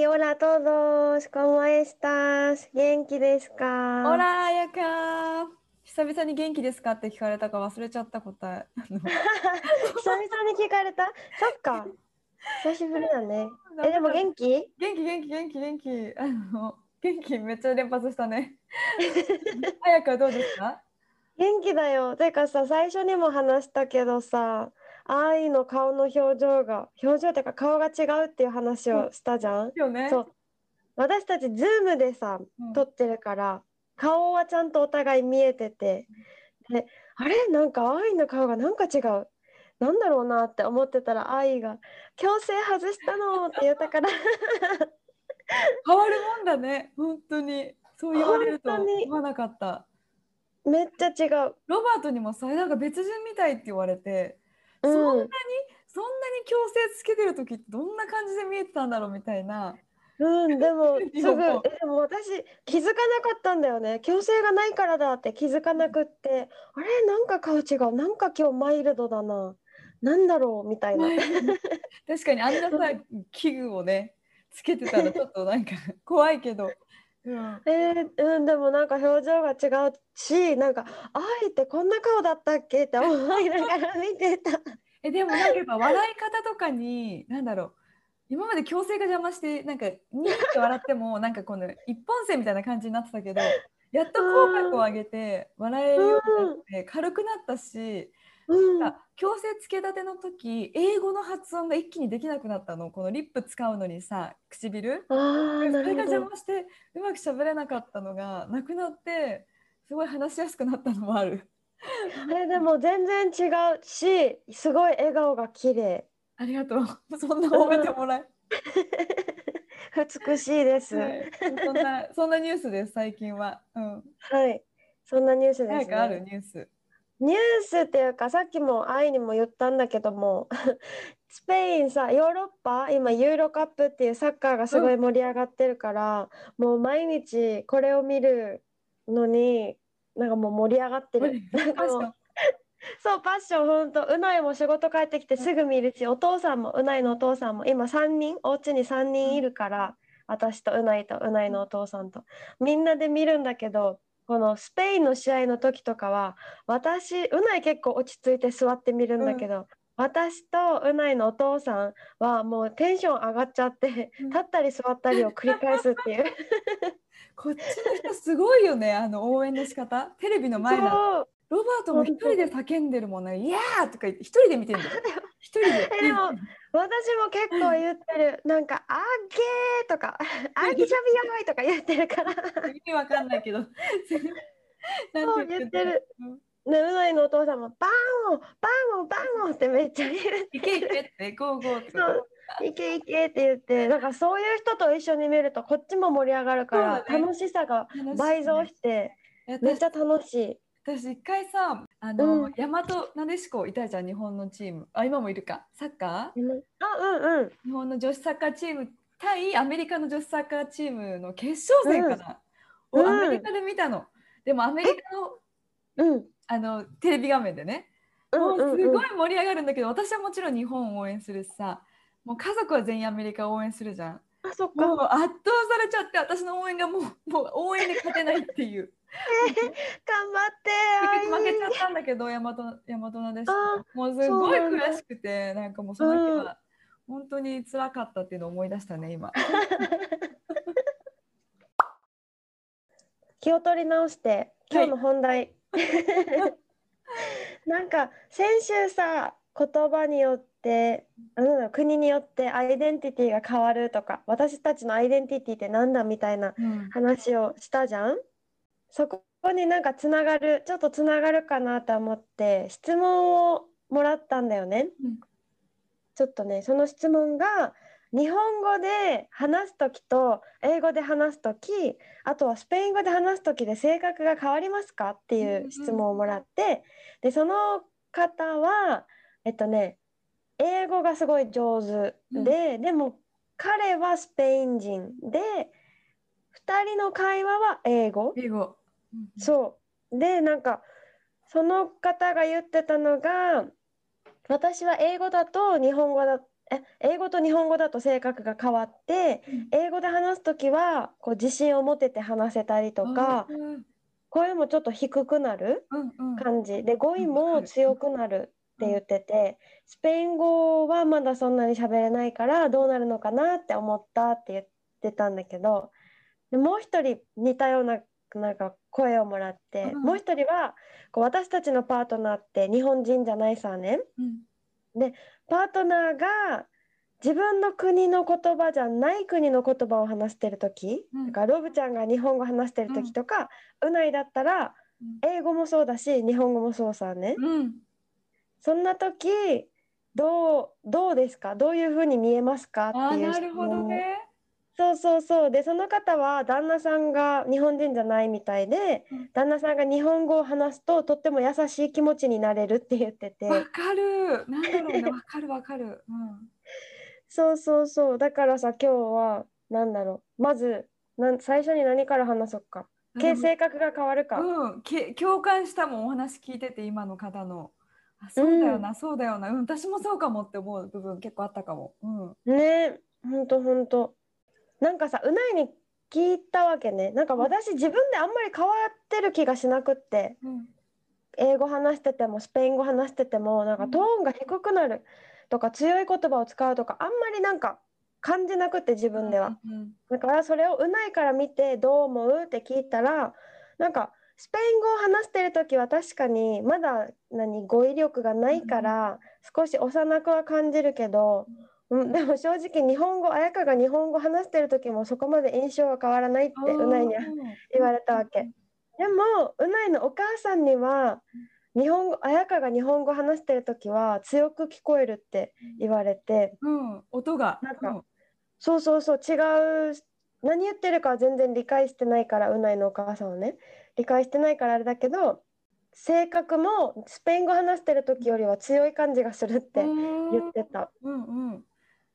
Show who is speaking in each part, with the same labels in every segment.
Speaker 1: Ay, hola todos, ¿cómo estás? 元気ですか？
Speaker 2: ほら、彩香久々に元気ですかって聞かれたか忘れちゃった答え。
Speaker 1: 久々に聞かれた？そっか。久しぶりだね。え、でも元気？
Speaker 2: 元気元気元気元気。あの元気めっちゃ連発したね。彩香どうですか？
Speaker 1: 元気だよ。てかさ、最初にも話したけどさ、愛の顔の表情が、表情っていうか顔が違うっていう話をしたじゃん？
Speaker 2: 今日ね。
Speaker 1: そう。私たち、ズームでさ
Speaker 2: うん、
Speaker 1: 撮ってるから、顔はちゃんとお互い見えてて、で、あれ？なんか愛の顔がなんか違う。なんだろうなって思ってたら、愛が、矯正外したのって言ったから、
Speaker 2: 変わるもんだね本当にそう言われると思わなかった
Speaker 1: めっちゃ違う。
Speaker 2: ロバートにもさなんか別人みたいって言われて、
Speaker 1: うん
Speaker 2: そんなにそんなに矯正つけてる時ってどんな感じで見えてたんだろうみたいな。
Speaker 1: うん、でも すぐ、でも私気づかなかったんだよね。矯正がないからだって気づかなくって、あれ？なんか顔違う、なんか今日マイルドだな、なんだろうみたいな。
Speaker 2: 確かにあんなさ器具をねつけてたらちょっとなんか怖いけど、うん、
Speaker 1: えーうん、でもなんか表情が違う。し、なんか愛ってこんな顔だったっけって思いながら見てた。
Speaker 2: えでもなんかやっぱ笑い方とかに何だろう今まで矯正が邪魔してなんかニーって笑ってもなんかこの一本線みたいな感じになってたけどやっと口角を上げて笑えるようになって軽くなったし、
Speaker 1: うん、
Speaker 2: なんか矯正つけたての時英語の発音が一気にできなくなったのこのリップ使うのにさ唇
Speaker 1: ああ、
Speaker 2: それが。邪魔してうまく喋れなかったのがなくなってすごい話しやすくなったのもある。
Speaker 1: えでも全然違うし、すごい笑顔が綺麗。
Speaker 2: ありがとう。そんな褒めてもらえ。
Speaker 1: 美しいです。
Speaker 2: は
Speaker 1: はい
Speaker 2: そんなそんなニュースです最近は。うん。
Speaker 1: い、そんなニュースですね。
Speaker 2: あるニュース。
Speaker 1: ニュースっていうかさっきも愛にも言ったんだけども スペインさヨーロッパ今ユーロカップっていうサッカーがすごい盛り上がってるから、もう毎日これを見るのになんかもう盛り上がってる。なんかもうそうパッション ほんと。うないも仕事帰ってきてすぐ見るしお父さんもうないのお父さんも。今3人？お家に3人いるから私とうないとうないのお父さんと。みんなで見るんだけどこのスペインの試合の時とかは私うない結構落ち着いて座って見るんだけど、私とうないのお父さんはもうテンション上がっちゃって
Speaker 2: うん
Speaker 1: 立ったり座ったりを繰り返すっていう
Speaker 2: こっちの人すごいよねあの応援の仕方。テレビの前だ。
Speaker 1: そう
Speaker 2: ロバートも一人で叫んでるもんね。いやーとか一人で見てんだよ。一人で。
Speaker 1: でも私も結構言ってるなんか「あげー」とか「あぎしゃびやばい」とか言ってるから
Speaker 2: 意味わかんないけど。
Speaker 1: そう言ってる。
Speaker 2: うん
Speaker 1: ねうないのお父さんも「バーンをバーンをバーンを」ってめっちゃ言う
Speaker 2: いけいけってゴーゴーって。
Speaker 1: いけいけって言ってだからそういう人と一緒に見るとこっちも盛り上がるから楽しさが倍増してめっちゃ楽しい。
Speaker 2: 私一回さあの、
Speaker 1: うん。
Speaker 2: 大和なでしこいたじゃん日本のチーム。あ今もいるか。サッカー？
Speaker 1: うん。あうんうん。
Speaker 2: 日本の女子サッカーチーム対アメリカの女子サッカーチームの決勝戦かな、
Speaker 1: うん。
Speaker 2: をアメリカで見たの、でもアメリカの
Speaker 1: うん。
Speaker 2: あのテレビ画面でね。もうすごい盛り上がるんだけど、私はもちろん日本を応援するしさ。もう家族は全員アメリカを応援するじゃん
Speaker 1: あそっ
Speaker 2: もう
Speaker 1: か
Speaker 2: 圧倒されちゃって私の応援がもうもう応援で勝てないっていう。
Speaker 1: 頑張って
Speaker 2: 負けちゃ
Speaker 1: あ
Speaker 2: ったんだけど大和大和なでしもうすごい悔しくてなんかもうその日は本当に辛かったっていうのを思い出したね今。
Speaker 1: 気を取り直して今日の本題、なんか先週さ言葉によってあなんだろう国によってアイデンティティが変わるとか私たちのアイデンティティってなんだみたいな
Speaker 2: うん。
Speaker 1: 話をしたじゃん？そこになんかつながるちょっとつながるかなと思って質問をもらったんだよね。
Speaker 2: うん。
Speaker 1: ちょっとねその質問が日本語で話す時と英語で話す時あとはスペイン語で話す時で性格が変わりますかっていう質問をもらってでその方はえっとね英語がすごい上手。で、でも彼はスペイン人で2人の会話は英語。
Speaker 2: 英語。
Speaker 1: そう。でなんかその方が言ってたのが私は英語だと日本語だえ英語と日本語だと性格が変わって
Speaker 2: うん。
Speaker 1: 英語で話す時はこう自信を持てて話せたりとか
Speaker 2: うん
Speaker 1: 声もちょっと低くなる
Speaker 2: うんうん。
Speaker 1: 感じ。で語彙も強くなるって言っててスペイン語はまだそんなに喋れないからどうなるのかなって思ったって言ってたんだけどでもう一人似たようななんか声をもらって、
Speaker 2: うん。
Speaker 1: もう一人はこう私たちのパートナーって日本人じゃないさね。
Speaker 2: うん。
Speaker 1: パートナーが自分の国の言葉じゃない国の言葉を話してる時、
Speaker 2: うん。
Speaker 1: だからロブちゃんが日本語話してる時とか、うないだったら
Speaker 2: うん。
Speaker 1: 英語もそうだし日本語もそうさね。
Speaker 2: うん。
Speaker 1: そんな時どうどうですか？どういうふうに見えますか？っていう
Speaker 2: なるほどね。
Speaker 1: そうそうそう。でその方は旦那さんが日本人じゃないみたいで、
Speaker 2: うん。
Speaker 1: 旦那さんが日本語を話すととっても優しい気持ちになれるって言ってて。
Speaker 2: わかる。なんだろうね。わかるわかる。うん。
Speaker 1: そうそうそう。だからさ今日はなんだろう。まずなん最初に何から話そうか？け性格が変わるか、
Speaker 2: うん、け共感したもん。お話聞いてて今の方のあそうだよな、そうだよな、うん、私もそうかもって思う部分結構あったかも、うん、
Speaker 1: ねほんとほんと。なんかさうないに聞いたわけね。なんか私自分であんまり変わってる気がしなくって。
Speaker 2: うん。
Speaker 1: 英語話しててもスペイン語話しててもなんかトーンが低くなる。とか強い言葉を使うとかあんまりなんか感じなくって自分では。
Speaker 2: うん。
Speaker 1: だからそれをうないから見てどう思うって聞いたらなんかスペイン語を話してる時は確かにまだ何語彙力がないから少し幼くは感じるけど、うん、でも正直日本語彩香が日本語話してる時もそこまで印象は変わらないってうないには言われたわけ。でもうないのお母さんには日本語彩香が日本語話してる時は強く聞こえるって言われて。
Speaker 2: うん、音が。
Speaker 1: なんかそうそうそう違う何言ってるかは全然理解してないからうないのお母さんはね理解してないからあれだけど性格もスペイン語話してる時よりは強い感じがするって言ってた。
Speaker 2: うんうん。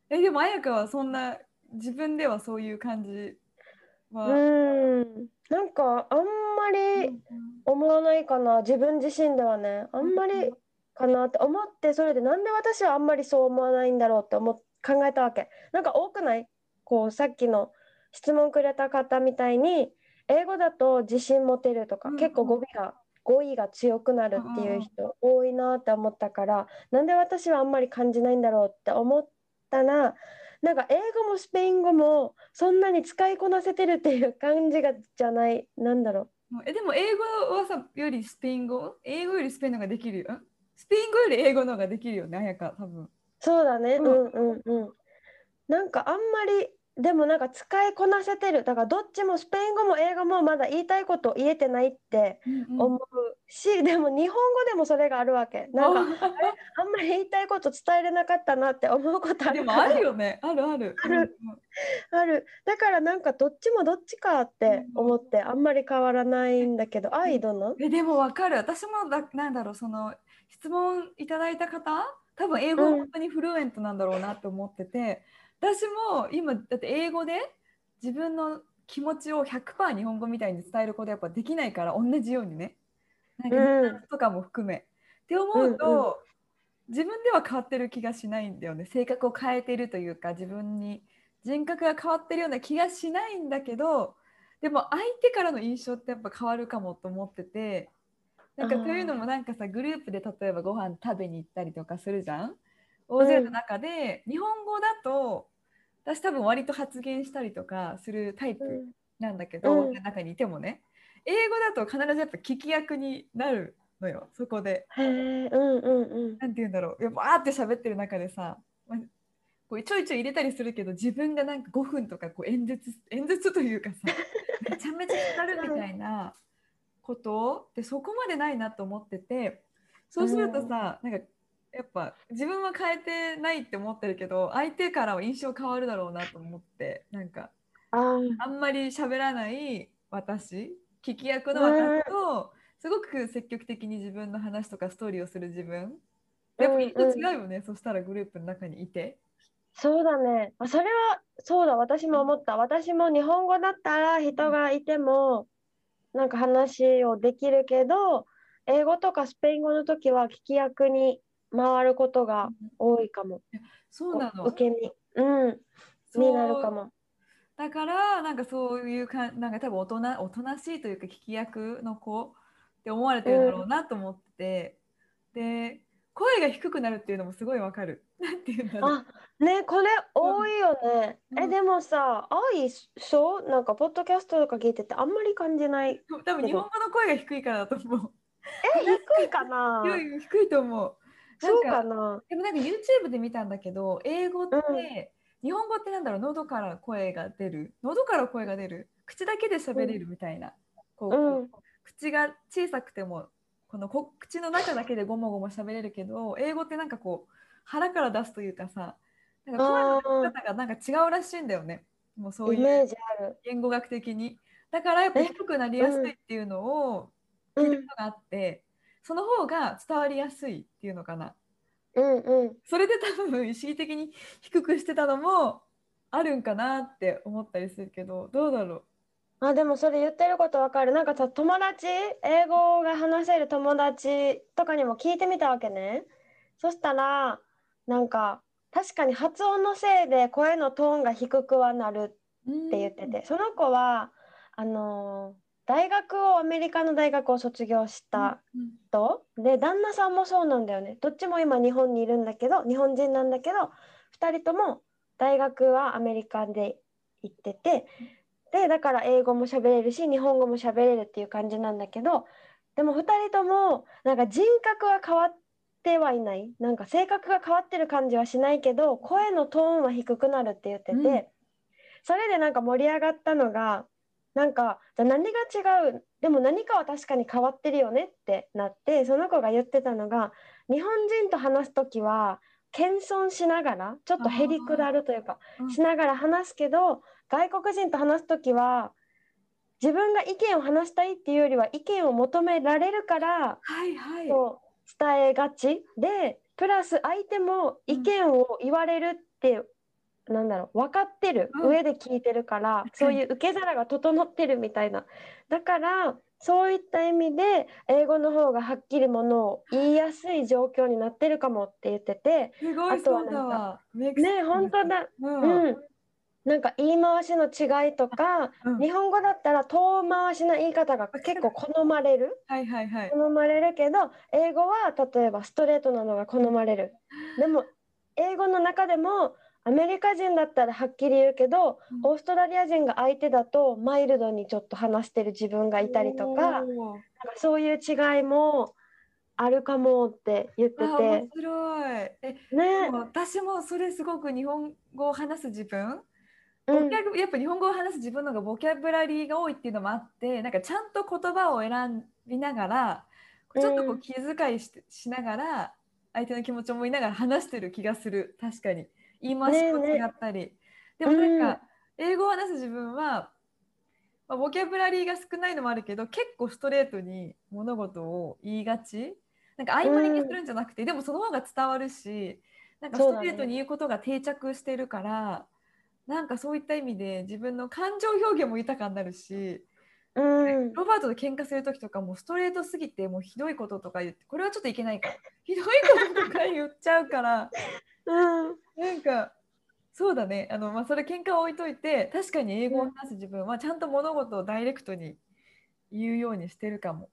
Speaker 2: えでも彩香はそんな自分ではそういう感じ
Speaker 1: う
Speaker 2: は、
Speaker 1: ーん。なんかあんまり
Speaker 2: うん
Speaker 1: 思わないかな。自分自身ではね。あんまりかなって。思ってそれでなんで私はあんまりそう思わないんだろうって思っ考えたわけ。なんか多くない？こうさっきの質問くれた方みたいに英語だと自信持てるとか、結構語尾が語彙が強くなるっていう人多いなって思ったからなんで私はあんまり感じないんだろうって思ったらなんか英語もスペイン語もそんなに使いこなせてるっていう感じがじゃない。なんだろう。
Speaker 2: えでも英語はさよりスペイン語？英語よりスペインの方ができる？よん？スペイン語より英語の方ができるよね彩香多分。
Speaker 1: そうだね、
Speaker 2: う
Speaker 1: うんん、うんうん。なんかあんまりでもなんか使いこなせてる。だからどっちもスペイン語も英語もまだ言いたいこと言えてないって思うし、でも日本語でもそれがあるわけ。なんか あんまり言いたいこと伝えれなかったなって思うことあ
Speaker 2: で
Speaker 1: るから。
Speaker 2: もあるよね。あるある。
Speaker 1: ある。ある。だからなんかどっちもどっちかって思ってあんまり変わらないんだけど。アイドの？
Speaker 2: えでもわかる。私もだなんだろうその質問いただいた方？多分英語
Speaker 1: うん。
Speaker 2: 本当にフルエントなんだろうなって思ってて、私も今だって英語で自分の気持ちを100%日本語みたいに伝えることやっぱできないから同じようにね。なんかとかも含め、って思うと、
Speaker 1: うんうん。
Speaker 2: 自分では変わってる気がしないんだよね。性格を変えてるというか自分に人格が変わってるような気がしないんだけどでも相手からの印象ってやっぱ変わるかもと思ってて。なんかというのもなんかさグループで例えばご飯食べに行ったりとかするじゃん大勢の中で、日本語だと私多分割と発言したりとかするタイプなんだけど、
Speaker 1: うん。
Speaker 2: 中にいてもね。英語だと必ずやっぱ聞き役になるのよそこで。
Speaker 1: へえうんうんうん。
Speaker 2: なんて言うんだろう。バーって喋ってる中でさまこうちょいちょい入れたりするけど自分がなんか5分とかこう演説演説というかさ めちゃめちゃ語るみたいなことってそこまでないなと思っててそうするとさ、なんかやっぱ自分は変えてないって思ってるけど相手からは印象変わるだろうなと思ってなんか
Speaker 1: あ
Speaker 2: んまり喋らない私聞き役の私とすごく積極的に自分の話とかストーリーをする自分やっぱきっと違うよね、そしたらグループの中にいて。
Speaker 1: そうだね。あ、それは、そうだ、私も思った。私も日本語だったら人がいても、なんか話をできるけど、英語とかスペイン語の時は聞き役に回ることが多いかも。
Speaker 2: そうなの。
Speaker 1: 受け身。うん。
Speaker 2: そう
Speaker 1: になるかも。
Speaker 2: だからなんかそういうかなんか多分大人おとなしいというか聞き役の子って思われてるだろうなと思って、で声が低くなるっていうのもすごいわかる。なんていうんだろう。
Speaker 1: あ、ね、これ多いよね。
Speaker 2: うん
Speaker 1: え、でもさ、愛そうなんか、ポッドキャストとか聞いててあんまり感じない。
Speaker 2: 多分日本語の声が低いからだと思う。
Speaker 1: え、低いかな？
Speaker 2: 低い低いと思う。
Speaker 1: そうかな。
Speaker 2: でもなんか YouTube で見たんだけど英語って、
Speaker 1: うん。
Speaker 2: 日本語ってなんだろう？喉から声が出る。喉から声が出る。口だけで喋れるみたいな、こう
Speaker 1: うん。
Speaker 2: 口が小さくてもこのこ口の中だけでゴモゴモ喋れるけど英語ってなんかこう腹から出すというかさなんか声の出し方がなんか違うらしいんだよね。もうそういう。言語学的に。だからやっぱ
Speaker 1: え
Speaker 2: 低くなりやすいっていうのを
Speaker 1: うん
Speaker 2: 聞いたことがあって、その方が伝わりやすいっていうのかな
Speaker 1: うんうん。
Speaker 2: それで多分意識的に低くしてたのもあるんかなって思ったりするけどどうだろう
Speaker 1: あ、でもそれ言ってることわかる。なんかさ、友達、英語が話せる友達とかにも聞いてみたわけね。そしたら、なんか、確かに発音のせいで声のトーンが低くはなるって言ってて、その子は、あのー大学を、アメリカの大学を卒業した
Speaker 2: うん
Speaker 1: 人？で、旦那さんもそうなんだよね。どっちも今日本にいるんだけど、日本人なんだけど、2人とも大学はアメリカで行ってて、で、だから英語も喋れるし、日本語も喋れるっていう感じなんだけど、でも2人ともなんか人格は変わってはいない。なんか性格が変わってる感じはしないけど、声のトーンは低くなるって言ってて、
Speaker 2: うん
Speaker 1: それでなんか盛り上がったのが、なんか、じゃあ何が違う？でも何かは確かに変わってるよねってなって、その子が言ってたのが、日本人と話すときは、謙遜しながら、ちょっとへりくだるというか、
Speaker 2: うん。
Speaker 1: しながら話すけど、外国人と話すときは、自分が意見を話したいっていうよりは、意見を求められるから、
Speaker 2: はいはい。
Speaker 1: 伝えがちで、プラス相手も意見を言われるって、なんだろう、分かってる、
Speaker 2: うん。
Speaker 1: 上で聞いてるから、そういう受け皿が整ってるみたいな。だから、そういった意味で、英語の方がはっきりものを言いやすい状況になってるかもって言ってて、
Speaker 2: すごいそう
Speaker 1: あとはなんか
Speaker 2: ね
Speaker 1: ね、本当だ。
Speaker 2: うん。
Speaker 1: うん。なんか言い回しの違いとか、
Speaker 2: うん。
Speaker 1: 日本語だったら遠回しな言い方が結構好まれる？
Speaker 2: はいはいはい。
Speaker 1: 好まれるけど英語は例えばストレートなのが好まれる。でも英語の中でもアメリカ人だったらはっきり言うけど、
Speaker 2: うん。
Speaker 1: オーストラリア人が相手だとマイルドにちょっと話してる自分がいたりとかなんかそういう違いもあるかもって言って
Speaker 2: あ面
Speaker 1: て
Speaker 2: 白い。え
Speaker 1: ね。
Speaker 2: でも私もそれすごく日本語を話す自分？
Speaker 1: うん。
Speaker 2: ボキャブやっぱ日本語を話す自分の方がボキャブラリーが多いっていうのもあってなんかちゃんと言葉を選びながらちょっとこ
Speaker 1: う
Speaker 2: うん。気遣いし,、しながら相手の気持ちを思いながら話してる気がする。確かに言い回しも違ったり、でもなんか、英語を話す自分は、まあ、ボキャブラリーが少ないのもあるけど結構ストレートに物事を言いがち。なんか曖昧にするんじゃなくて、でもその方が伝わるしなんかストレートに言うことが定着してるから、なんかそういった意味で自分の感情表現も豊かになるし、
Speaker 1: うん。
Speaker 2: ロバートと喧嘩する時とかもストレートすぎてもうひどいこととか言ってこれはちょっといけないか。らひどいこととか言っちゃうから
Speaker 1: うん
Speaker 2: なんかそうだね。あの、まあ、それ喧嘩は置いといて確かに英語を話す自分はちゃんと物事をダイレクトに言うようにしてるかも。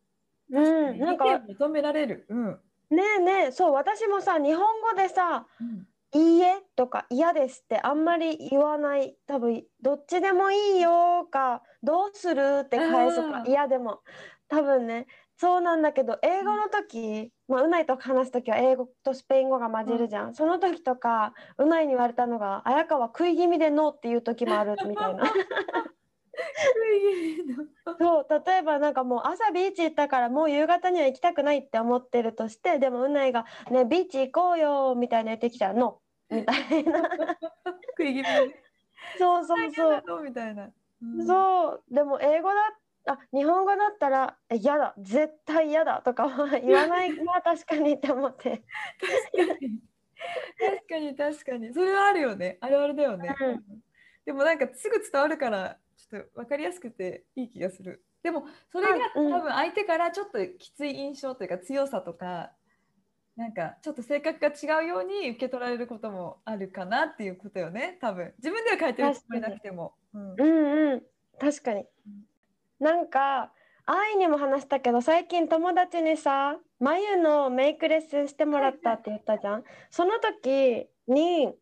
Speaker 1: うん、なんか
Speaker 2: 求められる。うん。
Speaker 1: ねえねえ。そう私もさ日本語でさ
Speaker 2: うん「
Speaker 1: いいえ」とか「嫌です」ってあんまり言わない。多分どっちでもいいよかどうするって返すか嫌でも。多分ねそうなんだけど英語の時、まあ、うないと話す時は英語とスペイン語が混じるじゃん、その時とかうないに言われたのが「綾香は食い気味でノー」っていう時もあるみたいな。そう例えばなんかもう朝ビーチ行ったからもう夕方には行きたくないって思ってるとしてでもうないが「ねビーチ行こうよ」みたいな言ってきたら「の」みたいな。
Speaker 2: 食い気味
Speaker 1: そうそうそう。
Speaker 2: そうみたいな。うん。
Speaker 1: そう。でも英語だあ日本語だったら「え嫌だ絶対嫌だ」とかは 言わないまあ確かにって思って。
Speaker 2: 確かに。確かに確かに。それはあるよね。あるあるだよね、
Speaker 1: うん。
Speaker 2: でもなんかすぐ伝わるからちょっと分かりやすくていい気がする。でもそれが
Speaker 1: うんうん。
Speaker 2: 多分相手からちょっときつい印象というか強さとかなんかちょっと性格が違うように受け取られることもあるかなっていうことよね多分。自分では書いてるつもりなくても、うん。
Speaker 1: うんうん。確かになんか愛にも話したけど最近友達にさ眉のメイクレッスンしてもらったって言ったじゃん。その時に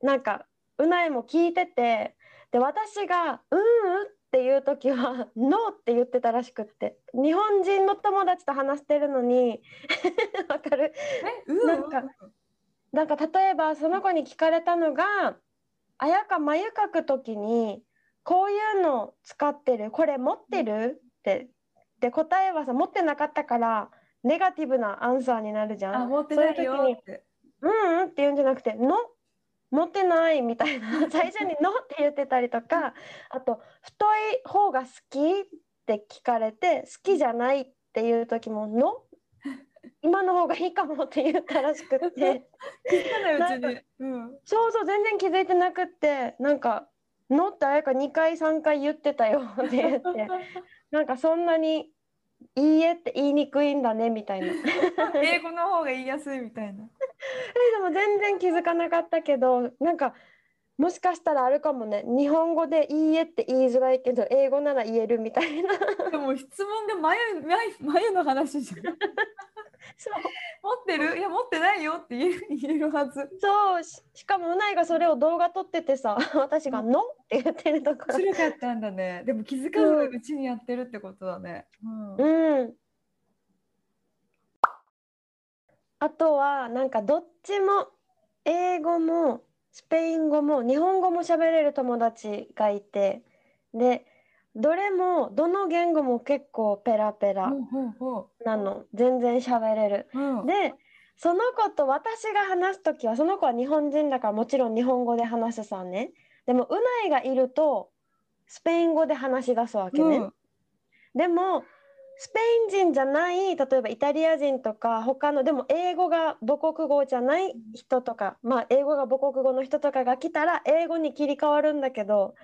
Speaker 1: なんかうないも聞いててで私が「うんうん」っていう時は「ノー」って言ってたらしくって。日本人の友達と話してるのに わかる？なんかなんか例えばその子に聞かれたのが「あやか眉描く時にこういうの使ってる。これ持ってる?」って。で答えはさ持ってなかったからネガティブなアンサーになるじゃん。
Speaker 2: あ持ってないよ。
Speaker 1: そういう時に
Speaker 2: って
Speaker 1: うんうんって言うんじゃなくて「の」持ってないみたいな。最初に「の」って言ってたりとかあと「太い方が好き?」って聞かれて「好きじゃない」っていう時も「の」今の方がいいかもって言ったらしくって。
Speaker 2: 気づかないうち
Speaker 1: なん
Speaker 2: に、うん、
Speaker 1: そうそう全然気づいてなくってなんか「の」ってあやか2回3回言ってたよって言ってなんかそんなに「いいえ」って言いにくいんだねみたいな。
Speaker 2: 英語の方が言いやすいみたいな。
Speaker 1: えでも全然気づかなかったけどなんかもしかしたらあるかもね日本語で「いいえ」って言いづらいけど英語なら言えるみたいな
Speaker 2: でも質問が眉眉眉の話じゃん。
Speaker 1: そう。
Speaker 2: 持ってる？いや持ってないよって言える 言えるはず。
Speaker 1: そう。ししかもうないがそれを動画撮っててさ 私が「の」って言ってるところ。
Speaker 2: 面白かったんだね。でも気づかずうちにやってるってことだね。うん。
Speaker 1: うん。あとはなんかどっちも英語もスペイン語も日本語も喋れる友達がいてでどれもどの言語も結構ペラペラなの全然喋れる。
Speaker 2: う。うん、
Speaker 1: でその子と私が話す時はその子は日本人だからもちろん日本語で話すさね。でもうないがいるとスペイン語で話し出すわけね。
Speaker 2: うん
Speaker 1: でもスペイン人じゃない例えばイタリア人とか他のでも英語が母国語じゃない人とかまあ英語が母国語の人とかが来たら英語に切り替わるんだけど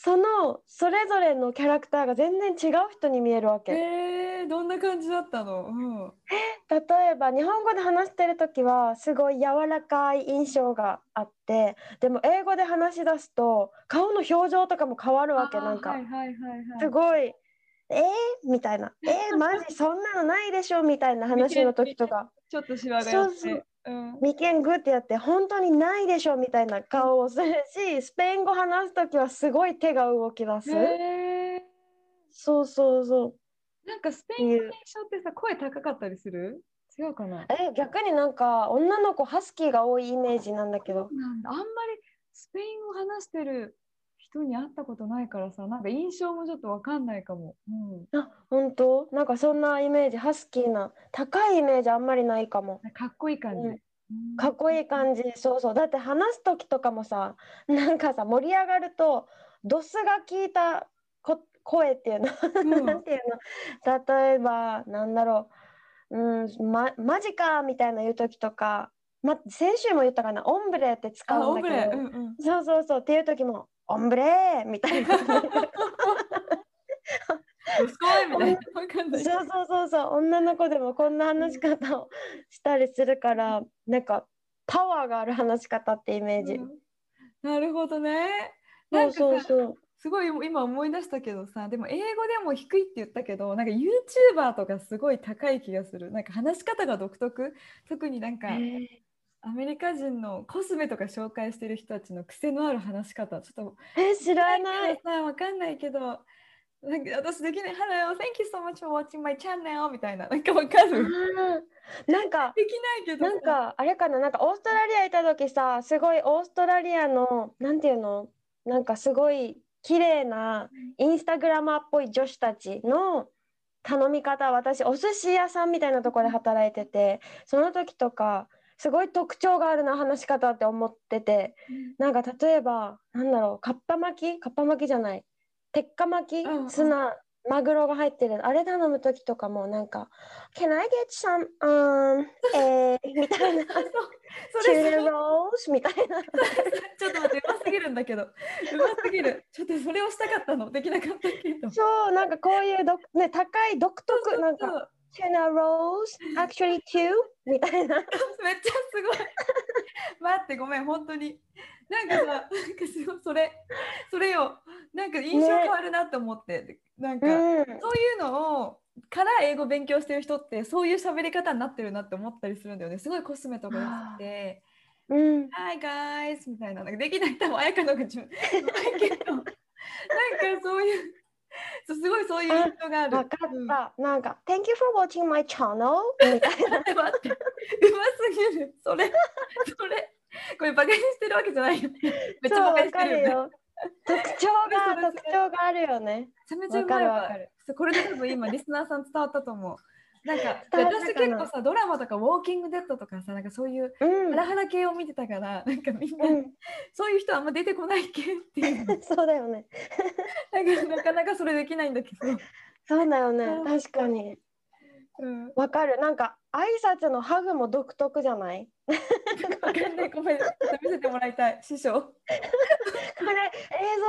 Speaker 1: そのそれぞれのキャラクターが全然違う人に見えるわけ。
Speaker 2: えー、どんな感じだったの？うん。
Speaker 1: 例えば日本語で話してる時はすごい柔らかい印象があってでも英語で話し出すと顔の表情とかも変わるわけなんか
Speaker 2: はいはいはいはい。
Speaker 1: すごい「えー?」みたいな「えー、マジそんなのないでしょ」みたいな話の時とか
Speaker 2: ちょっとシワがやって。
Speaker 1: そうそう
Speaker 2: うん「
Speaker 1: 眉間グッてやって本当にないでしょ」みたいな顔をするしスペイン語話す時はすごい手が動き出す。そうそうそう。
Speaker 2: なんかスペイン語の印象ってさ声高かったりする？違うかな？
Speaker 1: え逆になんか女の子ハスキーが多いイメージなんだけど。
Speaker 2: あんまりスペイン語話してる人に会ったことないからさなんか印象もちょっとわかんないかも。うん、
Speaker 1: あ本当？なんかそんなイメージハスキーな高いイメージあんまりないかも。
Speaker 2: かっこいい感じ。
Speaker 1: うん。
Speaker 2: うん。
Speaker 1: かっこいい感じ。そうそう。だって話す時とかもさ なんかさ盛り上がるとドスが効いたこ声っていうの、
Speaker 2: うん。
Speaker 1: なんていうの？例えばなんだろう、うん、ま、マジかみたいな言う時とか、ま、先週も言ったかな？オンブレって使
Speaker 2: あ、
Speaker 1: うんだけど、
Speaker 2: んうん。
Speaker 1: そうそうそう。っていう時もオンブレみたいな
Speaker 2: どすこいみたいな。
Speaker 1: そうそうそうそう。女の子でもこんな話し方をしたりするからなんかパワーがある話し方ってイメージ、
Speaker 2: うん。なるほどね。
Speaker 1: そう
Speaker 2: なんかさ
Speaker 1: そうそう
Speaker 2: すごい今思い出したけどさでも英語でも低いって言ったけどなんか YouTuber とかすごい高い気がする。なんか話し方が独特。特になんかアメリカ人のコスメとか紹介してる人たちの癖のある話し方ちょっと
Speaker 1: え知らない。
Speaker 2: さわかんないけどなんか私できない。Hello thank you so much for watching my channel みたいな。なんかわか
Speaker 1: あ
Speaker 2: る
Speaker 1: ー。なんか
Speaker 2: できないけどさ。
Speaker 1: なんかあれかな？なんかオーストラリアいた時さすごいオーストラリアのなんていうの？なんかすごい綺麗なインスタグラマーっぽい女子たちの頼み方私お寿司屋さんみたいなところで働いててその時とかすごい特徴があるな話し方って思ってて。なんか例えばなんだろうかっぱ巻き？かっぱ巻きじゃない。鉄火巻き、
Speaker 2: うんうん。
Speaker 1: ツナマグロが入ってる。あれ頼む時とかもなんか「Can I get some um えー、みたいな。
Speaker 2: そう「それ
Speaker 1: tuna rolls」みたいな。
Speaker 2: ちょっと待ってうますぎるんだけど。うますぎる。ちょっとそれをしたかったの？できなかったけど。
Speaker 1: そうなんかこういうどね高い独特なんか
Speaker 2: そう「
Speaker 1: tuna rolls actually two」みたいな。
Speaker 2: めっちゃすごい。待ってごめん本当に。なんかさなんかすごいそれそれよ。なんか印象変わるなって思って、なんか、
Speaker 1: うん。
Speaker 2: そういうのをから英語勉強してる人ってそういう喋り方になってるなって思ったりするんだよね。すごいコスメとかやって。
Speaker 1: うん「
Speaker 2: Hi guys」みたいな。なんかできない多分綾香のが自分うまいけど。なんかそういう そうすごいそういう印象がある。
Speaker 1: わか
Speaker 2: うん
Speaker 1: った。なんか、Thank you for watching my channel みたいな。
Speaker 2: うますぎる。それ、それ、これバカにしてるわけじゃないよね。めっちゃバカ
Speaker 1: わ
Speaker 2: にしてるよね。
Speaker 1: 特徴が、特徴があるよね。
Speaker 2: めちゃめちゃうまいわ
Speaker 1: わかるわかる。
Speaker 2: そうこれで多分今リスナーさん伝わったと思う。なんか私結構さドラマとかウォーキングデッドとかさなんかそういう
Speaker 1: うん
Speaker 2: ハ。ラハラ系を見てたからなんかみんな、
Speaker 1: うん、
Speaker 2: そういう人あんま出てこない系っていうの
Speaker 1: そうだよね。
Speaker 2: なんかなかなかそれできないんだけど、
Speaker 1: そうだよね
Speaker 2: うん。
Speaker 1: 確かに。
Speaker 2: うん、
Speaker 1: わかる。なんか、挨拶のハグも独特じゃない？
Speaker 2: ごめん見せてもらいたい師匠
Speaker 1: これ、映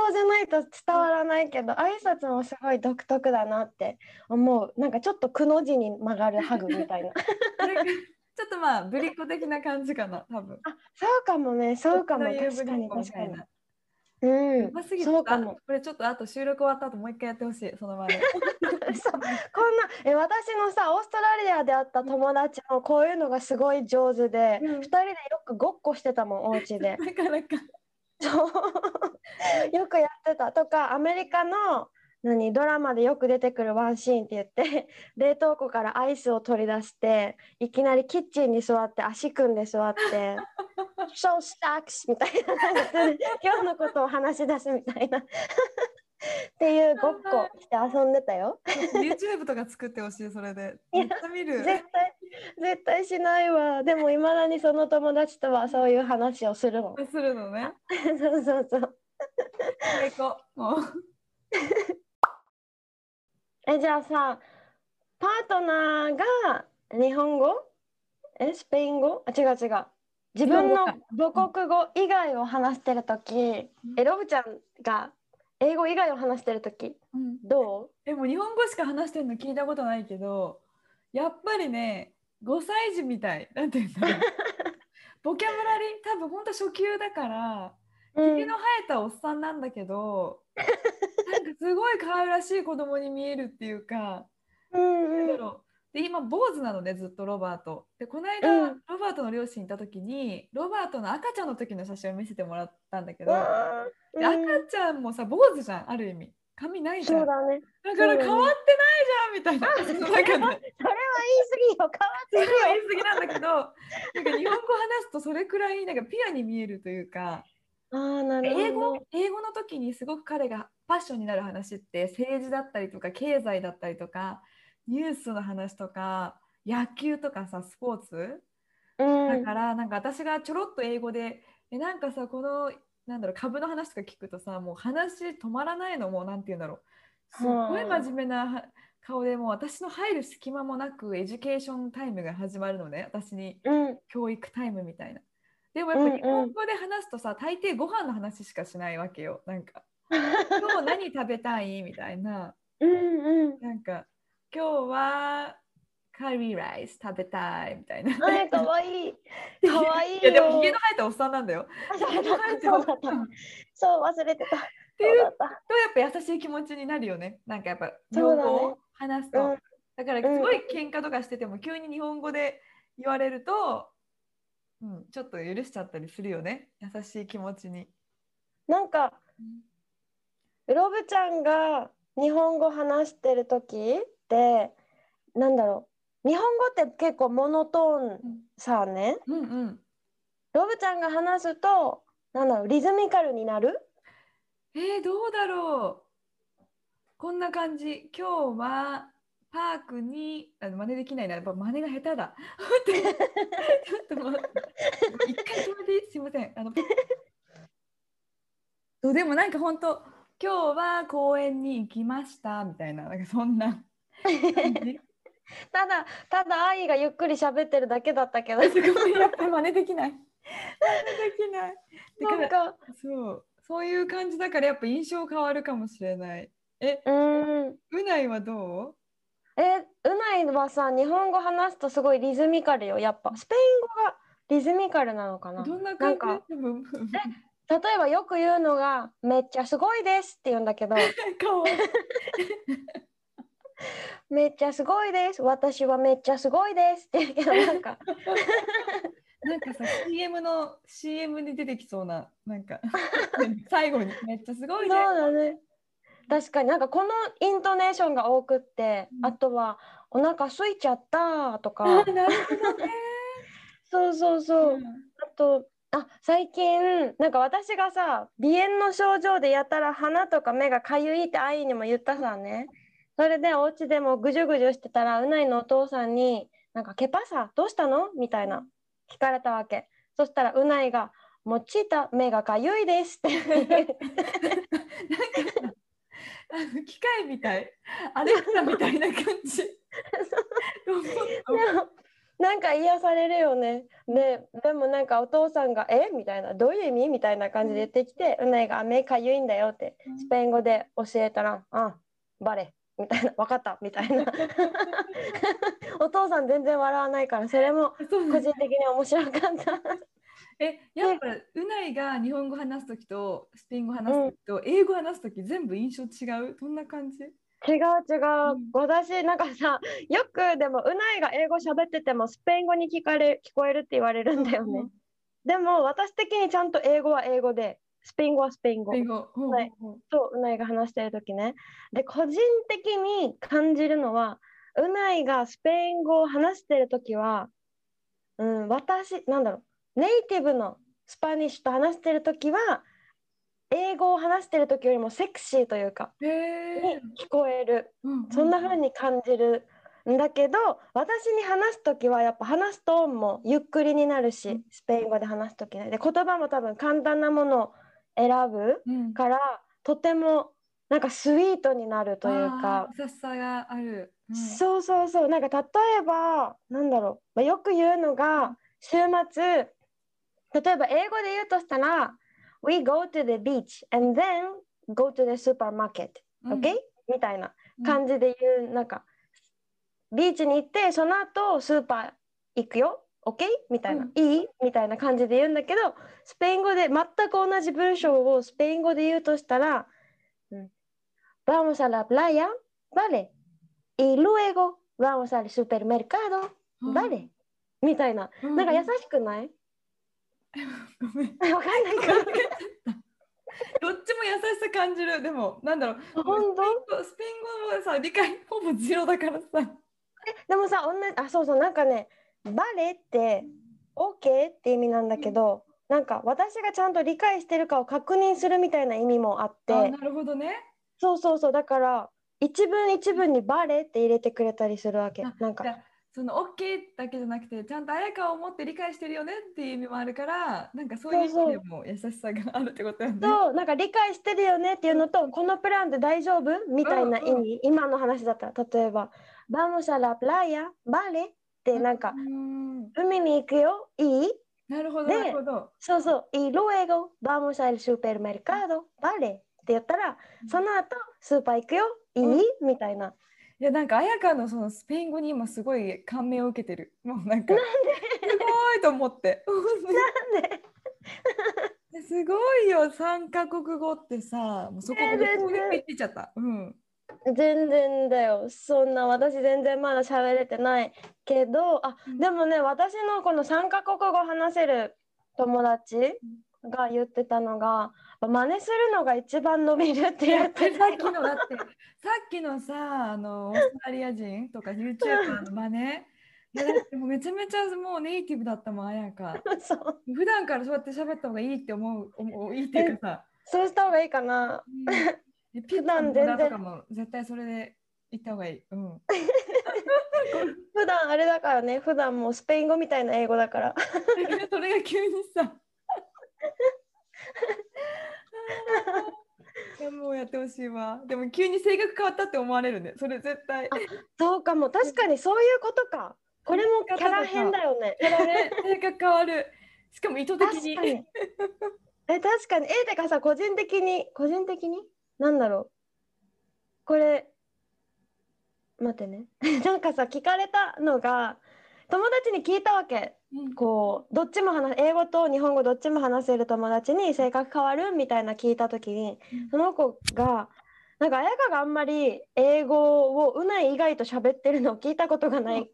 Speaker 1: 像じゃないと伝わらないけど、挨拶もすごい独特だなって思う。なんかちょっとくの字に曲がるハグみたいな。
Speaker 2: ちょっとまあぶりっ子的な感じかな多分
Speaker 1: あ、そうかもね。そうかも。確かに確かに。うん。
Speaker 2: すぎ。て
Speaker 1: そうかも。
Speaker 2: これちょっとあと収録終わった後もう一回やってほしいその場で。
Speaker 1: そう。こんなえ私のさオーストラリアで会った友達もこういうのがすごい上手で、
Speaker 2: うん。
Speaker 1: 二人でよくごっこしてたもんお家で。
Speaker 2: なかなか。
Speaker 1: そう。よくやってた。とかアメリカの何ドラマでよく出てくるワンシーンって言って 冷凍庫からアイスを取り出していきなりキッチンに座って足組んで座って「So stacks」みたいな 今日のことを話し出すみたいな。っていうごっこして遊んでたよ。
Speaker 2: YouTube とか作ってほしいそれで。めっちゃ見る。
Speaker 1: 絶対絶対しないわ。でもいまだにその友達とはそういう話をするの。
Speaker 2: するのね。
Speaker 1: そうそうそう。
Speaker 2: 最高。もう
Speaker 1: えじゃあさパートナーが日本語？えスペイン語？あ違う違う。自分の母国語以外を話してる時えロブちゃんが英語以外を話してる時
Speaker 2: うん。
Speaker 1: ど
Speaker 2: でも日本語しか話してるの聞いたことないけどやっぱりね5歳児みたい。なんていうんだろう。ボキャブラリー？多分ほんと初級だから
Speaker 1: う、
Speaker 2: ひげの生えたおっさんなんだけど、なんかすごい可愛らしい子供に見えるっていうか、
Speaker 1: うんうん。
Speaker 2: で今坊主なのでずっとロバート。でこの間、
Speaker 1: うん。
Speaker 2: ロバートの両親いた時にロバートの赤ちゃんの時の写真を見せてもらったんだけど、
Speaker 1: うん。
Speaker 2: 赤ちゃんもさ坊主じゃんある意味。髪ないじゃん。
Speaker 1: だね。
Speaker 2: だから変わってないじゃんみたいな。そ
Speaker 1: れは言い過ぎよ。変わってるよ。
Speaker 2: 言い過ぎなんだけど、なんか日本語話すとそれくらいなんかピュアに見えるというか、
Speaker 1: ああなるほど。
Speaker 2: 英語英語の時にすごく彼がパッションになる話って政治だったりとか経済だったりとかニュースの話とか野球とかさスポーツ。
Speaker 1: うん。
Speaker 2: だからなんか私がちょろっと英語でえなんかさこのなんだろう株の話とか聞くとさもう話止まらないのもうなんて言うんだろう。すっごい真面目なは顔でもう私の入る隙間もなく education time が始まるのね私に
Speaker 1: うん。
Speaker 2: 教育タイムみたいな。でもやっぱ
Speaker 1: うんうん
Speaker 2: 日本語で話すとさ、大抵ご飯の話しかしないわけよ。なんか 今日何食べたい？みたいな。
Speaker 1: うんうん
Speaker 2: なんか今日は curry rice 食べたいみたいな。
Speaker 1: あかわいい。かわいいよ。
Speaker 2: いやでもひげの生えたおっさんなんだよ。
Speaker 1: あそう忘れてた。
Speaker 2: ていう。とやっぱ優しい気持ちになるよね。なんかやっぱ日
Speaker 1: そうだね
Speaker 2: 本語を話すと。
Speaker 1: うん
Speaker 2: だからすごい喧嘩とかしてても急に日本語で言われると、うん、ちょっと許しちゃったりするよね。優しい気持ちに。
Speaker 1: なんかロブちゃんが日本語話してる時ってなんだろう日本語って結構モノトーン
Speaker 2: うん
Speaker 1: さね
Speaker 2: うんうん。
Speaker 1: ロブちゃんが話すとなんだろうリズミカルになる？
Speaker 2: えー、どうだろうこんな感じ。今日はパークに、あの真似できないな。やっぱ真似が下手だ。ちょっと待って。一回止めていいすいません。あのそうでもなんか本当今日は公園に行きましたみたいな、なんかそんな。
Speaker 1: ただただ愛がゆっくり喋ってるだけだったけど
Speaker 2: すごいやっぱり真似できない。真似できない。だ
Speaker 1: なん
Speaker 2: かそうそういう感じだからやっぱ印象変わるかもしれない。え、
Speaker 1: うーん
Speaker 2: うないはどう？
Speaker 1: えうないはさ日本語話すとすごいリズミカルよやっぱ。スペイン語がリズミカルなのかな。
Speaker 2: どんな感じ？
Speaker 1: なんか例えばよく言うのが「めっちゃすごいです」って言うんだけど。
Speaker 2: かわいい。
Speaker 1: 「めっちゃすごいです。私はめっちゃすごいです」って言うけどなんか。
Speaker 2: なんかさ CM の CM に出てきそうななんか。最後にめっちゃすご
Speaker 1: そう
Speaker 2: いね。
Speaker 1: だね確かになんかこのイントネーションが多くって、
Speaker 2: うん。
Speaker 1: あとは「お腹空いちゃった」と
Speaker 2: あ
Speaker 1: か
Speaker 2: なるほどね。
Speaker 1: そうそうそう、
Speaker 2: うん。
Speaker 1: あとあ最近なんか私がさ鼻炎の症状でやたら鼻とか目がかゆいって愛にも言ったさね。それでお家でもぐじゅぐじゅしてたらうないのお父さんに「なんかケパサどうしたの?」みたいな聞かれたわけ。そしたらうないが「もちた目がかゆいです」って。
Speaker 2: なんか機械みたい、アレクサみたいな感じ。
Speaker 1: なんか癒されるよね。ででもなんかお父さんが「え？みたいな「どういう意味?」みたいな感じで言ってきて、うないが「目かゆいんだよ」ってスペイン語で教えたら「あバレ」みたいな「分かった」みたいな。お父さん全然笑わないからそれも個人的に面白かった。
Speaker 2: え、やっぱうないが日本語話すときとスペイン語話すときと英語話すとき全部印象違う？どんな感じ？
Speaker 1: 違う違う、
Speaker 2: ん。
Speaker 1: 私なんかさよくでもうないが英語喋っててもスペイン語に聞かれ聞こえるって言われるんだよね。
Speaker 2: うん
Speaker 1: でも私的にちゃんと英語は英語でスペイン語はスペイン語。
Speaker 2: スペイン語。ほう
Speaker 1: はい
Speaker 2: ほう。ほう
Speaker 1: とうないが話してる時ね。で個人的に感じるのはうないがスペイン語を話してる時は、うん、私なんだろうネイティブのスパニッシュと話してる時は英語を話してる時よりもセクシーというかに聞こえる。
Speaker 2: うん
Speaker 1: そんな風に感じるんだけど私に話す時はやっぱ話すトーンもゆっくりになる
Speaker 2: うん。
Speaker 1: しスペイン語で話す時ね。で言葉も多分簡単なものを選ぶ
Speaker 2: うん。
Speaker 1: からとてもなんかスイートになるというか。
Speaker 2: さがある。うん。
Speaker 1: そうそうそう。なんか例えばなんだろう、まあ、よく言うのが週末例えば英語で言うとしたら We go to the beach and then go to the supermarket、
Speaker 2: うん
Speaker 1: OK? みたいな
Speaker 2: うん
Speaker 1: 感じで言う、なんかビーチに行ってその後スーパー行くよ OK? みたいな、
Speaker 2: うん
Speaker 1: いい？みたいな感じで言うんだけどスペイン語で全く同じ文章をスペイン語で言うとしたら、うん、Vamos a la playa, vale. Y luego vamos al supermercado,
Speaker 2: うん
Speaker 1: vale. みたいな。
Speaker 2: うん
Speaker 1: なんか優しくない？
Speaker 2: ごめん。
Speaker 1: わかんないか。
Speaker 2: どっちも優しさ感じる。でも、なんだろう。
Speaker 1: 本当？
Speaker 2: スペイン語はさ、理解ほぼゼロだからさ。
Speaker 1: でもさ、同じ、あ、そうそう、なんかね、バレって、OK って意味なんだけど、なんか私がちゃんと理解してるかを確認するみたいな意味もあって、
Speaker 2: あなるほどね。
Speaker 1: そうそうそう、だから、一文一文にバレって入れてくれたりするわけ
Speaker 2: あ。
Speaker 1: なんか
Speaker 2: その OK だけじゃなくて、ちゃんと綾香を持って理解してるよねっていう意味もあるから、なんかそういう意味でも優しさがあるってことよね。
Speaker 1: そう、なんか理解してるよねっていうのと、このプランで大丈夫みたいな意味、今の話だったら、例えば、Vamos a la playa, vale? ってなんか、
Speaker 2: うん
Speaker 1: 海に行くよ、いい？
Speaker 2: なるほど、
Speaker 1: で
Speaker 2: なるほど。
Speaker 1: そうそう、y luego vamos al supermercado, vale? って言ったら、その後、スーパー行くよ、いい、
Speaker 2: うん
Speaker 1: みたいな。
Speaker 2: いやなんか綾香のそのスペイン語に今すごい感銘を受けてる。もうなんかすごいと思って。
Speaker 1: なんで？
Speaker 2: すごいよ三カ国語ってさ、もうそこ
Speaker 1: えー
Speaker 2: で
Speaker 1: 全然
Speaker 2: 攻撃ってちゃった。うん。
Speaker 1: 全然だよ。そんな私全然まだ喋れてないけど、あ、
Speaker 2: うん
Speaker 1: でもね、私のこの3カ国語話せる友達が言ってたのが、真似するのが一番伸びるって言ってた
Speaker 2: さっきのだってさっきのさあの オーストラリア人とか YouTuber の真似？いやだってもうめちゃめちゃもうネイティブだったもん綾香。
Speaker 1: そう
Speaker 2: 普段からそうやって喋った方がいいって思う思ういいっていうかさ。
Speaker 1: そうした方がいいかな。
Speaker 2: うん、ピッツァの村とかも絶対それで行った方がいい。うん、
Speaker 1: 普段あれだからね、普段もうスペイン語みたいな英語だから。
Speaker 2: それが急にさ。いやもうやってほしいわ。でも急に性格変わったって思われるね。それ絶対。
Speaker 1: そうかも、確かにそういうことか。これもキャラ変だよね。
Speaker 2: キャラ変、性格変わる。しかも意図的に。
Speaker 1: 確かに。え、確かに。え、てかさ、個人的に、個人的に？なんだろう。これ、待ってね。なんかさ、聞かれたのが、友達に聞いたわけ。
Speaker 2: うん
Speaker 1: こう、どっちも話、英語と日本語どっちも話せる友達に性格変わるみたいな聞いたときに、その子が、なんか彩香があんまり英語をうない以外と喋ってるのを聞いたことがないって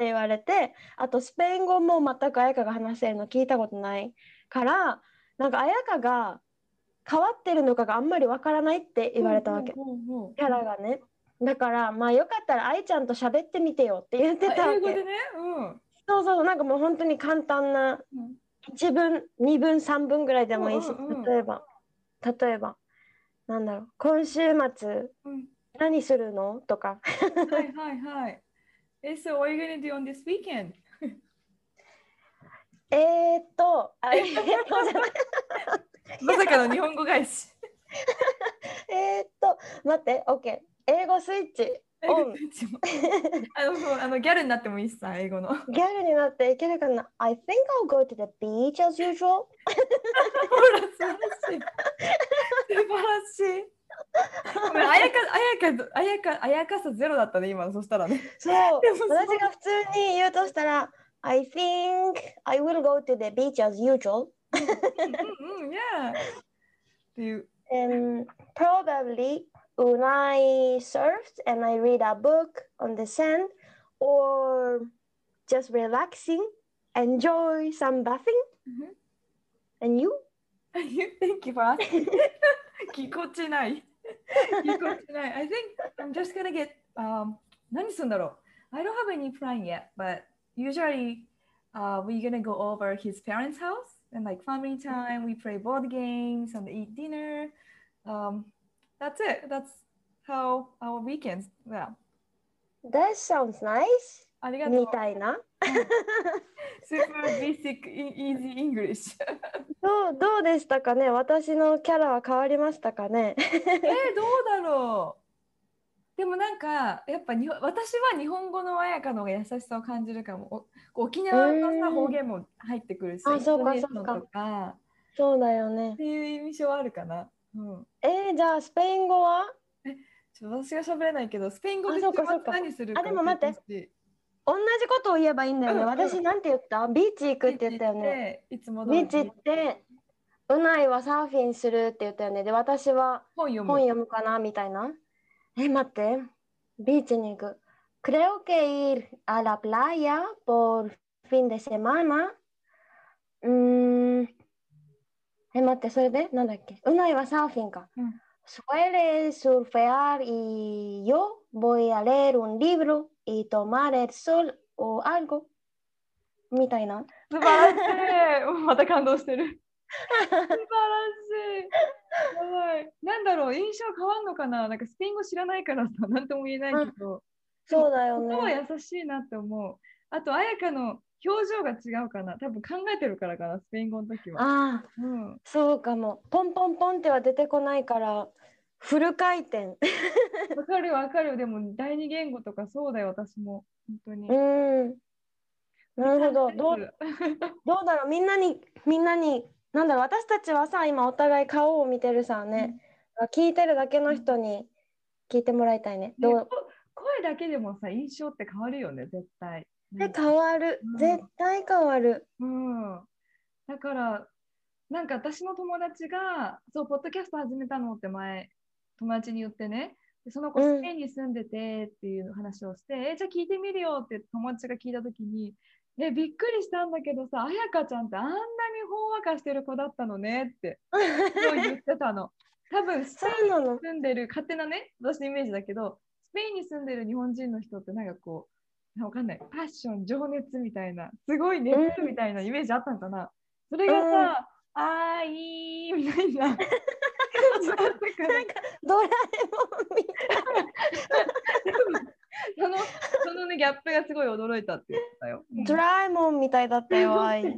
Speaker 1: 言われて、あとスペイン語も全く彩香が話せるの聞いたことないから、なんか彩香が変わってるのかがあんまりわからないって言われたわけ。キャラがね。だから、まあよかったら愛ちゃんと喋ってみてよって言ってたわけ。
Speaker 2: あ英語でね。うん。
Speaker 1: そうそう、なんかもう本当に簡単な
Speaker 2: うん
Speaker 1: 1分、2分、3分ぐらいでもいいし、
Speaker 2: うんうんうん
Speaker 1: 例えば、例えば、なんだろう、今週末
Speaker 2: うん
Speaker 1: 何するの？とか。
Speaker 2: はいはいはい。え、so what are you gonna do on this weekend?
Speaker 1: えーっと、あえ？ーっと
Speaker 2: まさかの日本語返し。
Speaker 1: えーっと、待って、OK。英語スイッチ、オン。
Speaker 2: あのあのギャルになってもいいしさ、英語の。ほ
Speaker 1: ギャルになっていけるかな ?I think I'll go to the beach as usual.
Speaker 2: ら、素晴らしい。素晴らしい。あやか、あやか、あやか、あやかさゼロだったね、今の、そしたらね。
Speaker 1: そう私が普通に言うとしたら I think I will go to the beach as usual
Speaker 2: うんうん、yeah。っていう。
Speaker 1: and probably when I surfed and I read a book on the sand or just relaxing enjoy some bathing and you
Speaker 2: Thank you for asking. ぎこちない。ぎこちない。I think I'm just gonna get、um, 何するんだろう I don't have any plan yet, but usually uh, we're gonna go over his parents' house and like family time. We play board games and eat dinner. Um, that's it. That's how our weekends. Yeah.
Speaker 1: that sounds nice
Speaker 2: ありがとう
Speaker 1: み。たいな
Speaker 2: Super basic e- easy English.
Speaker 1: どうどうでしたかね私のキャラは変わりましたかね
Speaker 2: えー、どうだろうでもなんかやっぱに私は日本語の綾香の方が優しさを感じるかもお沖縄のさ
Speaker 1: うん
Speaker 2: 方言も入ってくるし
Speaker 1: あそうかそうかそうだよね
Speaker 2: っていう印象はあるかな、うん、
Speaker 1: えー、じゃあスペイン語は？
Speaker 2: ちょっと私が喋れないけどスペイン語
Speaker 1: あ
Speaker 2: で何するか
Speaker 1: あでも待って同じことを言えばいいんだよね。
Speaker 2: うんうん
Speaker 1: 私なんて言った？ビーチ行くって言ったよね。
Speaker 2: いつも通り
Speaker 1: ビーチ行って、うないはサーフィンするって言ったよね。で、私は
Speaker 2: 本読む
Speaker 1: かなみたいな。え、待って。ビーチに行く。Creo que ir a la playa por fin de semana. うーん。え、待って、それで？なんだっけ？うないはサーフィンか。
Speaker 2: うん。
Speaker 1: Suele surfear y yo voy a leer un libro y tomar el sol o algo？みたいな？
Speaker 2: 素晴らしい。う んまた感動してる。素晴らしい。やばい。なんだろう？印象変わんのかな？なんかスペイン語知らないからさ何とも言えないけど。
Speaker 1: そうだよね。
Speaker 2: 優しいなって思う。あと、彩香の表情が違うかな。多分考えてるからかな、スペイン語の時は。
Speaker 1: ああ、
Speaker 2: うん、
Speaker 1: そうかも。ポンポンポンっては出てこないから、フル回転。
Speaker 2: わかるわかる。でも、第二言語とかそうだよ、私も。本当に。
Speaker 1: うん。なるほど。どうどうだろうみんなに、みんなに、なんだろう私たちはさ、今お互い顔を見てるさね。聞いてるだけの人に聞いてもらいたいね。
Speaker 2: ね
Speaker 1: どう？
Speaker 2: こ声だけでもさ、印象って変わるよね、絶対。
Speaker 1: で変わる
Speaker 2: うん。
Speaker 1: 絶対変わる。
Speaker 2: うん。だから、なんか私の友達が、そう、ポッドキャスト始めたのって前、友達に言ってね、でその子
Speaker 1: うん
Speaker 2: スペインに住んでてっていう話をして、え、じゃあ聞いてみるよって友達が聞いたときに、え、びっくりしたんだけどさ、あやかちゃんってあんなにほんわかしてる子だったのねって、そう言ってたの。多分、スペイン。に住んでる、勝手なね、私のイメージだけど、スペインに住んでる日本人の人ってなんかこう、わかんない、パッション、情熱みたいな、すごい熱みたいなイメージあったのかな。それがさ、あーいいみたいな、だったから
Speaker 1: ドラえもんみ
Speaker 2: そのそのねギャップがすごい驚いたって言ってたよ。うん。
Speaker 1: ドラえもんみたいだったよ、愛。
Speaker 2: 前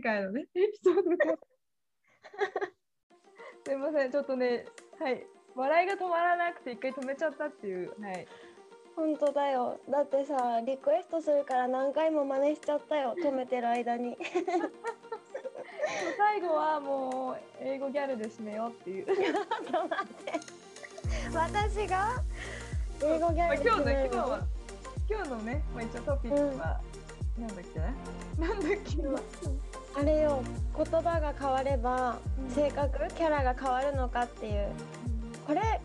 Speaker 2: 回のねエピソードで すいません。ちょっとねはい。笑いが止まらなくて一回止めちゃったっていう。はい
Speaker 1: 本当だよ。だってさ、リクエストするから何回も真似しちゃったよ、止めてる間に。
Speaker 2: 最後はもう英語ギャルで締めようっていう。
Speaker 1: 私が英語ギャル
Speaker 2: まあ今日ね
Speaker 1: で
Speaker 2: 今日は今日のね、まあ、一応トピックは、なんだっけななんだっけな？
Speaker 1: あれよ、言葉が変われば
Speaker 2: うん。
Speaker 1: 性格、キャラが変わるのかっていう。これ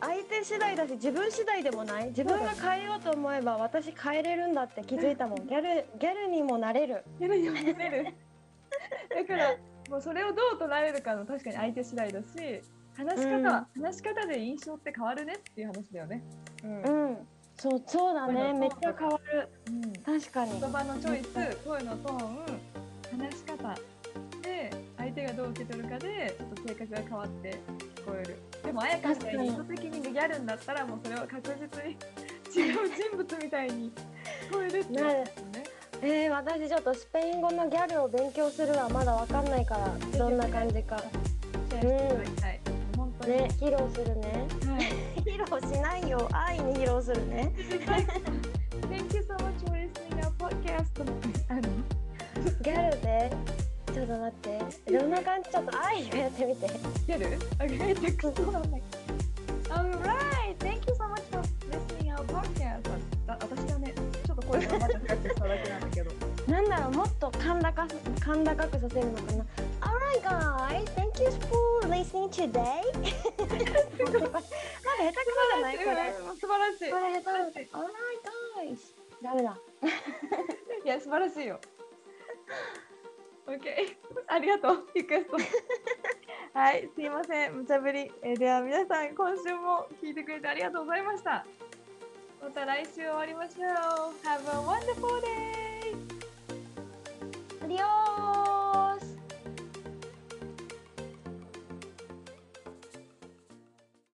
Speaker 1: 相手次第だし自分次第でもない。自分が変えようと思えば私変えれるんだって気づいたもん。ギャルギャルにもなれる。
Speaker 2: ギャルにもなれる。だからもうそれをどう捉えるかの確かに相手次第だし話し方は、話し方で印象って変わるねっていう話だよね。うん。
Speaker 1: うんそうそうだね。めっちゃ変わる。
Speaker 2: うん。
Speaker 1: 確かに。
Speaker 2: 言葉のチョイス、声のトーン、話し方で相手がどう受け取るかでちょっと性格が変わって。聞こえる。でも綾香みたいに意図的にギャルになったらもうそれは確実に違う人物みたいに聞こえるっていうことですよね。
Speaker 1: えー、私ちょっとスペイン語のギャルを勉強するはまだわかんないからどんな感じか
Speaker 2: シェアしていただきたい。本当に。
Speaker 1: ね披露するね
Speaker 2: はい。
Speaker 1: 披露しないよ愛に披露するね
Speaker 2: Thank you so much for listening our podcast.
Speaker 1: ギャルでちょっと待って。どんな感じちょっと愛がやってみて。
Speaker 2: ギャル Okay, テクスト Alright, thank you so much for listening our podcast. あ私がね、ちょっと声がまだ高くしただけなんだけど。
Speaker 1: なんだろうもっと甲高す甲高くさせるのかな。Alright guys, thank you for listening today. まだ下手くそじゃない？これ。
Speaker 2: うん素晴らしい。
Speaker 1: これ下手だ Alright guys! ダメだ。
Speaker 2: いや、素晴らしいよ。OK。ありがとう、リクエスト。はい、すいません、無茶ぶり。えーでは皆さん、今週も聞いてくれてありがとうございました。また来週終わりましょう。Have a wonderful day!
Speaker 1: アディオー